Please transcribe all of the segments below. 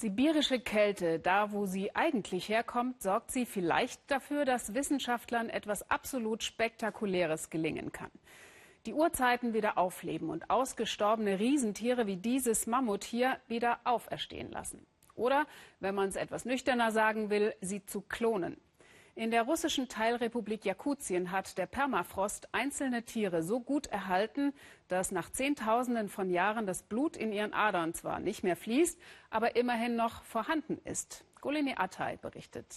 Sibirische Kälte, da wo sie eigentlich herkommt, sorgt sie vielleicht dafür, dass Wissenschaftlern etwas absolut Spektakuläres gelingen kann. Die Urzeiten wieder aufleben und ausgestorbene Riesentiere wie dieses Mammut hier wieder auferstehen lassen. Oder, wenn man es etwas nüchterner sagen will, sie zu klonen. In der russischen Teilrepublik Jakutien hat der Permafrost einzelne Tiere so gut erhalten, dass nach Zehntausenden von Jahren das Blut in ihren Adern zwar nicht mehr fließt, aber immerhin noch vorhanden ist. Golini Atay berichtet.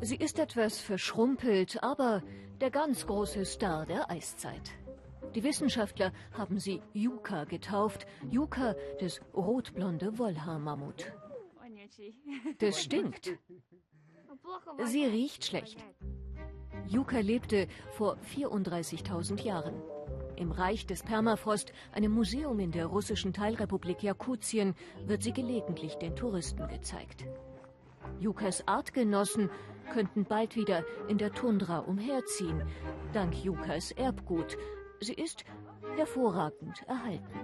Sie ist etwas verschrumpelt, aber der ganz große Star der Eiszeit. Die Wissenschaftler haben sie Yuka getauft, Yuka, das rotblonde Wollhaarmammut. Das stinkt. Sie riecht schlecht. Yuka lebte vor 34.000 Jahren. Im Reich des Permafrost, einem Museum in der russischen Teilrepublik Jakutien, wird sie gelegentlich den Touristen gezeigt. Yukas Artgenossen könnten bald wieder in der Tundra umherziehen, dank Yukas Erbgut. Sie ist hervorragend erhalten.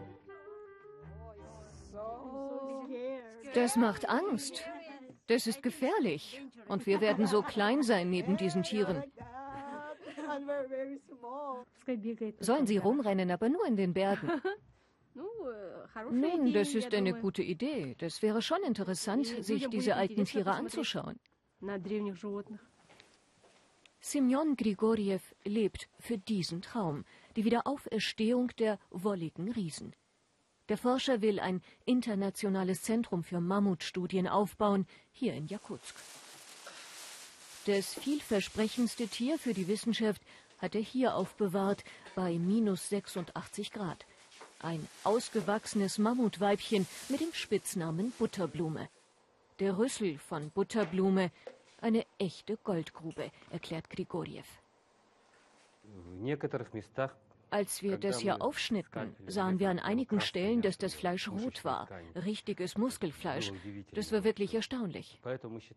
Das macht Angst. Das ist gefährlich. Und wir werden so klein sein neben diesen Tieren. Sollen sie rumrennen, aber nur in den Bergen. Nun, das ist eine gute Idee. Das wäre schon interessant, sich diese alten Tiere anzuschauen. Semyon Grigoriev lebt für diesen Traum, die Wiederauferstehung der wolligen Riesen. Der Forscher will ein internationales Zentrum für Mammutstudien aufbauen, hier in Jakutsk. Das vielversprechendste Tier für die Wissenschaft hat er hier aufbewahrt, bei minus 86 Grad. Ein ausgewachsenes Mammutweibchen mit dem Spitznamen Butterblume. Der Rüssel von Butterblume, eine echte Goldgrube, erklärt Grigoriev. Als wir das hier aufschnitten, sahen wir an einigen Stellen, dass das Fleisch rot war. Richtiges Muskelfleisch. Das war wirklich erstaunlich.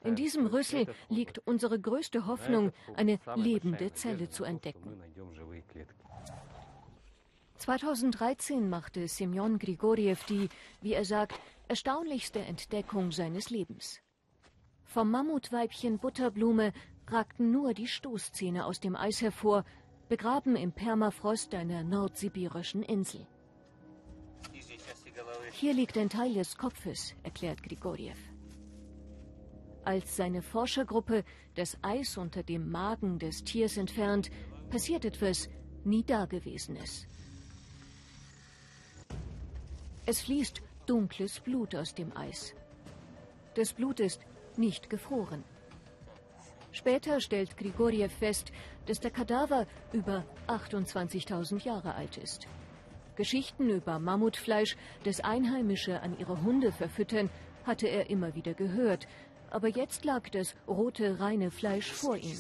In diesem Rüssel liegt unsere größte Hoffnung, eine lebende Zelle zu entdecken. 2013 machte Semyon Grigoriev die, wie er sagt, erstaunlichste Entdeckung seines Lebens. Vom Mammutweibchen Butterblume ragten nur die Stoßzähne aus dem Eis hervor, begraben im Permafrost einer nordsibirischen Insel. Hier liegt ein Teil des Kopfes, erklärt Grigoriev. Als seine Forschergruppe das Eis unter dem Magen des Tiers entfernt, passiert etwas nie Dagewesenes. Es fließt dunkles Blut aus dem Eis. Das Blut ist nicht gefroren. Später stellt Grigoriev fest, dass der Kadaver über 28.000 Jahre alt ist. Geschichten über Mammutfleisch, das Einheimische an ihre Hunde verfüttern, hatte er immer wieder gehört. Aber jetzt lag das rote, reine Fleisch vor ihm.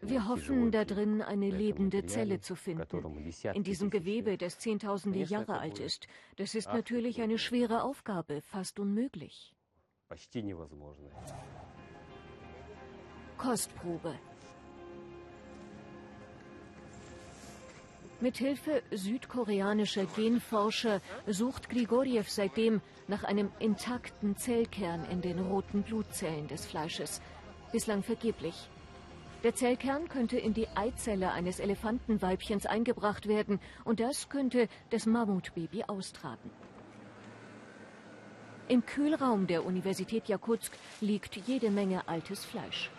Wir hoffen, da drin eine lebende Zelle zu finden. In diesem Gewebe, das zehntausende Jahre alt ist. Das ist natürlich eine schwere Aufgabe, fast unmöglich почти невозможно. Kostprobe. Mithilfe südkoreanischer Genforscher sucht Grigoriev seitdem nach einem intakten Zellkern in den roten Blutzellen des Fleisches. Bislang vergeblich. Der Zellkern könnte in die Eizelle eines Elefantenweibchens eingebracht werden und das könnte das Mammutbaby austragen. Im Kühlraum der Universität Jakutsk liegt jede Menge altes Fleisch.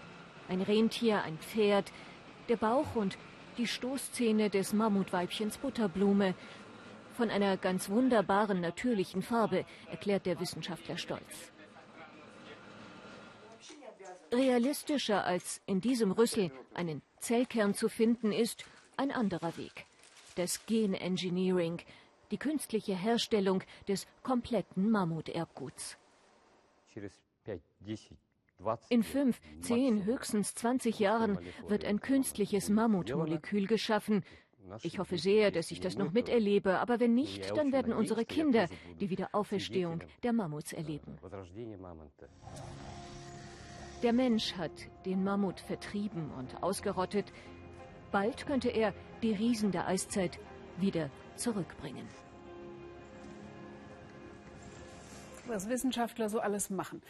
Ein Rentier, ein Pferd, der Bauch und die Stoßzähne des Mammutweibchens Butterblume. Von einer ganz wunderbaren natürlichen Farbe, erklärt der Wissenschaftler stolz. Realistischer als in diesem Rüssel einen Zellkern zu finden ist ein anderer Weg. Das Genengineering, die künstliche Herstellung des kompletten Mammuterbguts. In fünf, zehn, höchstens 20 Jahren wird ein künstliches Mammutmolekül geschaffen. Ich hoffe sehr, dass ich das noch miterlebe, aber wenn nicht, dann werden unsere Kinder die Wiederauferstehung der Mammuts erleben. Der Mensch hat den Mammut vertrieben und ausgerottet. Bald könnte er die Riesen der Eiszeit wieder zurückbringen. Was Wissenschaftler so alles machen.